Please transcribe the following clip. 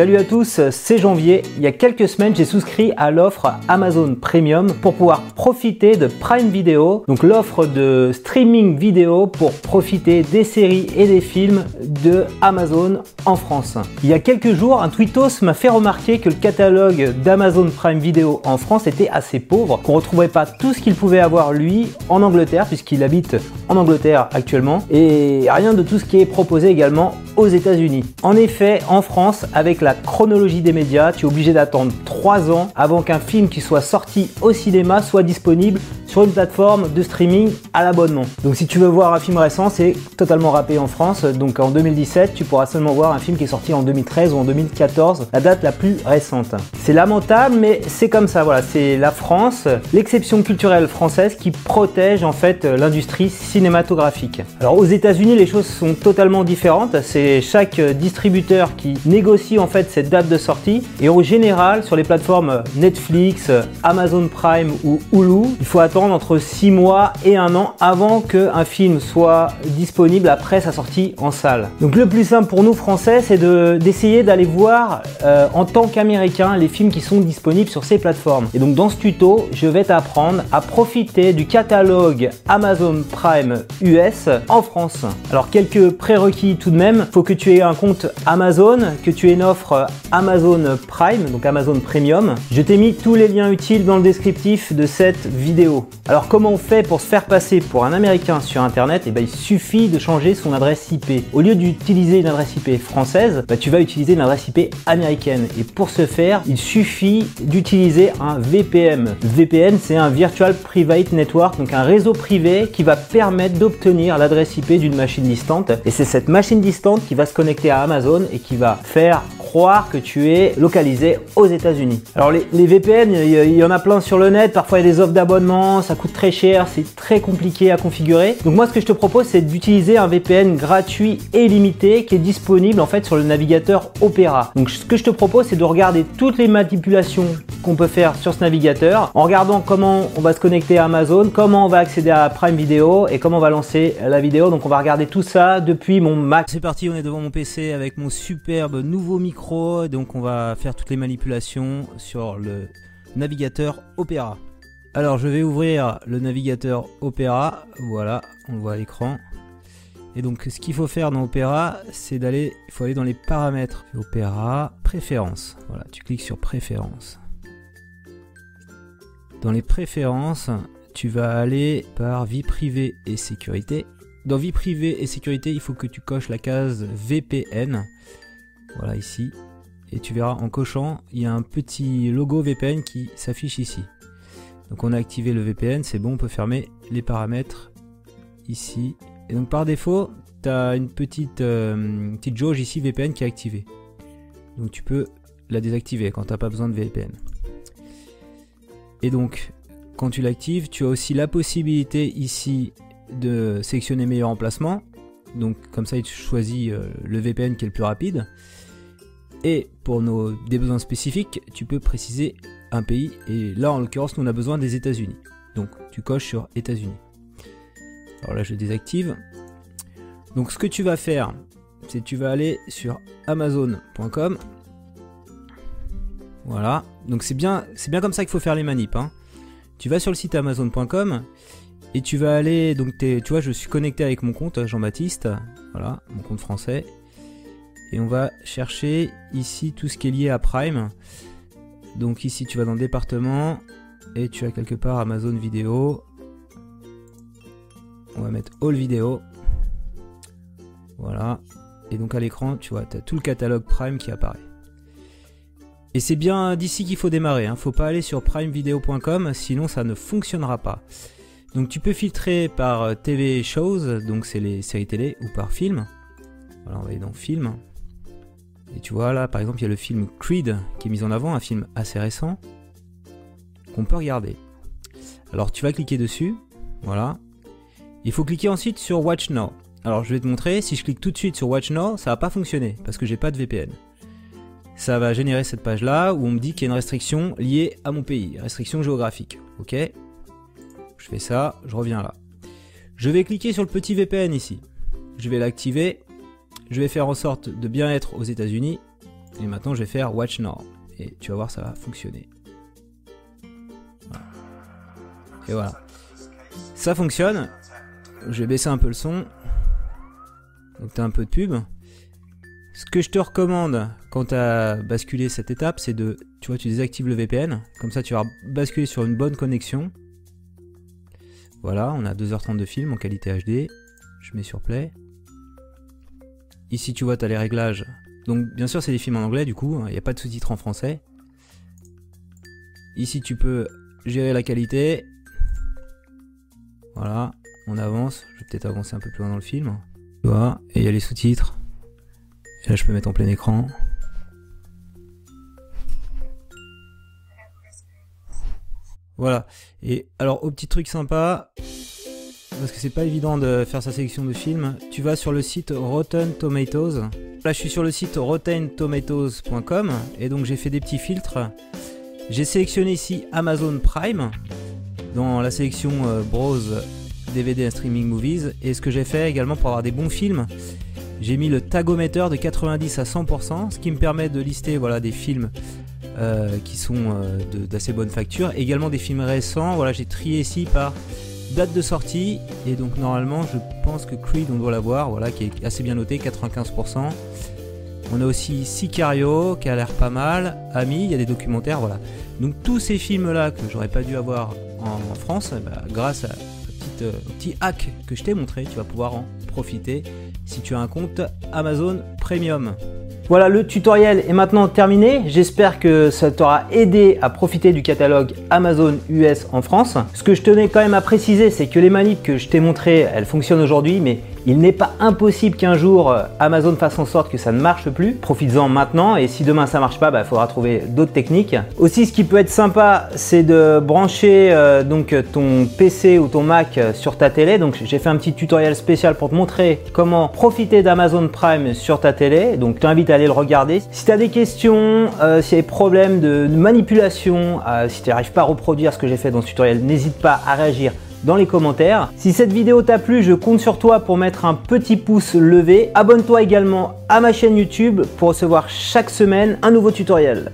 Salut à tous, c'est Janvier. Il y a quelques semaines, j'ai souscrit à l'offre Amazon Premium pour pouvoir profiter de Prime Video, donc l'offre de streaming vidéo pour profiter des séries et des films de Amazon en France. Il y a quelques jours, un tweetos m'a fait remarquer que le catalogue d'Amazon Prime Video en France était assez pauvre, qu'on retrouvait pas tout ce qu'il pouvait avoir lui en Angleterre puisqu'il habite en Angleterre actuellement et rien de tout ce qui est proposé également aux États-Unis. En effet, en France, avec la chronologie des médias, tu es obligé d'attendre 3 ans avant qu'un film qui soit sorti au cinéma soit disponible sur une plateforme de streaming à l'abonnement. Donc si tu veux voir un film récent, c'est totalement râpé en France. Donc en 2017, tu pourras seulement voir un film qui est sorti en 2013 ou en 2014, la date la plus récente. C'est lamentable, mais c'est comme ça. Voilà, c'est la France, l'exception culturelle française qui protège en fait l'industrie cinématographique. Alors aux États-Unis, les choses sont totalement différentes. C'est chaque distributeur qui négocie en fait cette date de sortie. Et au général, sur les plateformes Netflix, Amazon Prime ou Hulu, il faut attendre entre 6 mois et 1 an avant qu'un film soit disponible après sa sortie en salle. Donc le plus simple pour nous Français, c'est d'essayer d'aller voir euh, en tant qu'Américain les films qui sont disponibles sur ces plateformes. Et donc dans ce tuto, je vais t'apprendre à profiter du catalogue Amazon Prime US en France. Alors quelques prérequis tout de même, faut que tu aies un compte Amazon, que tu aies une offre Amazon Prime, donc Amazon Premium. Je t'ai mis tous les liens utiles dans le descriptif de cette vidéo. Alors comment on fait pour se faire passer pour un Américain sur Internet? Et eh ben, il suffit de changer son adresse IP. Au lieu d'utiliser une adresse IP française, bah, tu vas utiliser une adresse IP américaine. Et pour ce faire, il suffit d'utiliser un VPN. VPN, c'est un Virtual Private Network, donc un réseau privé qui va permettre d'obtenir l'adresse IP d'une machine distante. Et c'est cette machine distante qui va se connecter à Amazon et qui va faire croire que tu es localisé aux États-Unis. Alors les, VPN, il y, en a plein sur le net, parfois il y a des offres d'abonnement, ça coûte très cher, c'est très compliqué à configurer. Donc moi ce que je te propose c'est d'utiliser un VPN gratuit et limité qui est disponible en fait sur le navigateur Opera. Donc ce que je te propose c'est de regarder toutes les manipulations qu'on peut faire sur ce navigateur en regardant comment on va se connecter à Amazon, comment on va accéder à Prime Video et comment on va lancer la vidéo. Donc on va regarder tout ça depuis mon Mac. C'est parti, on est devant mon PC avec mon superbe nouveau micro donc on va faire toutes les manipulations sur le navigateur Opera. Alors je vais ouvrir le navigateur Opera, voilà, on le voit à l'écran. Et donc ce qu'il faut faire dans Opera, c'est d'aller, il faut aller dans les paramètres. Opera, préférences. Voilà, tu cliques sur préférences. Dans les préférences, tu vas aller par vie privée et sécurité. Dans vie privée et sécurité, il faut que tu coches la case VPN. Voilà ici. Et tu verras en cochant, il y a un petit logo VPN qui s'affiche ici. Donc on a activé le VPN, c'est bon, on peut fermer les paramètres ici. Et donc par défaut, tu as une petite, euh, petite jauge ici VPN qui est activée. Donc tu peux la désactiver quand tu n'as pas besoin de VPN. Et donc quand tu l'actives, tu as aussi la possibilité ici de sélectionner meilleur emplacement. Donc comme ça, il choisit euh, le VPN qui est le plus rapide. Et pour nos, des besoins spécifiques, tu peux préciser un pays. Et là, en l'occurrence, nous on a besoin des États-Unis. Donc tu coches sur États-Unis. Alors là, je désactive. Donc ce que tu vas faire, c'est tu vas aller sur amazon.com. Voilà. Donc c'est bien, c'est bien comme ça qu'il faut faire les manips. Hein. Tu vas sur le site amazon.com et tu vas aller. Donc tu vois, je suis connecté avec mon compte Jean-Baptiste. Voilà, mon compte français et on va chercher ici tout ce qui est lié à Prime. Donc ici tu vas dans département et tu as quelque part Amazon Vidéo. On va mettre All Vidéo. Voilà. Et donc à l'écran, tu vois, tu as tout le catalogue Prime qui apparaît. Et c'est bien d'ici qu'il faut démarrer. Hein. Faut pas aller sur primevideo.com, sinon ça ne fonctionnera pas. Donc tu peux filtrer par TV Shows, donc c'est les séries télé, ou par film. Voilà, on va aller dans Film. Et tu vois là, par exemple, il y a le film Creed qui est mis en avant, un film assez récent qu'on peut regarder. Alors tu vas cliquer dessus, voilà. Il faut cliquer ensuite sur Watch Now. Alors je vais te montrer, si je clique tout de suite sur Watch Now, ça va pas fonctionner parce que j'ai pas de VPN. Ça va générer cette page là où on me dit qu'il y a une restriction liée à mon pays, restriction géographique. Ok Je fais ça, je reviens là. Je vais cliquer sur le petit VPN ici. Je vais l'activer je vais faire en sorte de bien être aux États-Unis. Et maintenant, je vais faire Watch Now. Et tu vas voir, ça va fonctionner. Et voilà. Ça fonctionne. Je vais baisser un peu le son. Donc tu as un peu de pub. Ce que je te recommande quand tu as basculé cette étape, c'est de, tu vois, tu désactives le VPN. Comme ça, tu vas basculer sur une bonne connexion. Voilà, on a 2h30 de film en qualité HD. Je mets sur play. Ici, tu vois, tu as les réglages. Donc, bien sûr, c'est des films en anglais, du coup, il n'y a pas de sous-titres en français. Ici, tu peux gérer la qualité. Voilà, on avance. Je vais peut-être avancer un peu plus loin dans le film. Tu vois, et il y a les sous-titres. Là, je peux mettre en plein écran. Voilà. Et alors, au petit truc sympa, parce que c'est pas évident de faire sa sélection de films, tu vas sur le site Rotten Tomatoes. Là, je suis sur le site rottentomatoes.com et donc j'ai fait des petits filtres. J'ai sélectionné ici Amazon Prime dans la sélection euh, Browse DVD Streaming Movies. Et ce que j'ai fait également pour avoir des bons films, j'ai mis le tagomètre de 90 à 100%, ce qui me permet de lister voilà, des films euh, qui sont euh, d'assez bonne facture. Également des films récents. Voilà, j'ai trié ici par date de sortie. Et donc normalement, je pense que Creed, on doit l'avoir, voilà, qui est assez bien noté, 95%. On a aussi Sicario, qui a l'air pas mal. Ami, il y a des documentaires, voilà. Donc tous ces films-là que j'aurais pas dû avoir en, France, bah, grâce à, euh, au petit hack que je t'ai montré, tu vas pouvoir en profiter si tu as un compte Amazon Premium. Voilà, le tutoriel est maintenant terminé. J'espère que ça t'aura aidé à profiter du catalogue Amazon US en France. Ce que je tenais quand même à préciser, c'est que les manips que je t'ai montrées, elles fonctionnent aujourd'hui, mais il n'est pas impossible qu'un jour euh, Amazon fasse en sorte que ça ne marche plus. Profites-en maintenant et si demain ça marche pas, il bah, faudra trouver d'autres techniques. Aussi, ce qui peut être sympa, c'est de brancher euh, donc ton PC ou ton Mac euh, sur ta télé. Donc j'ai fait un petit tutoriel spécial pour te montrer comment profiter d'Amazon Prime sur ta télé. Donc je t'invite à aller le regarder. Si tu as des questions, s'il y a des problèmes de, de manipulation, si tu n'arrives pas à reproduire ce que j'ai fait dans ce tutoriel, n'hésite pas à réagir dans les commentaires. Si cette vidéo t'a plu, je compte sur toi pour mettre un petit pouce levé. Abonne-toi également à ma chaîne YouTube pour recevoir chaque semaine un nouveau tutoriel.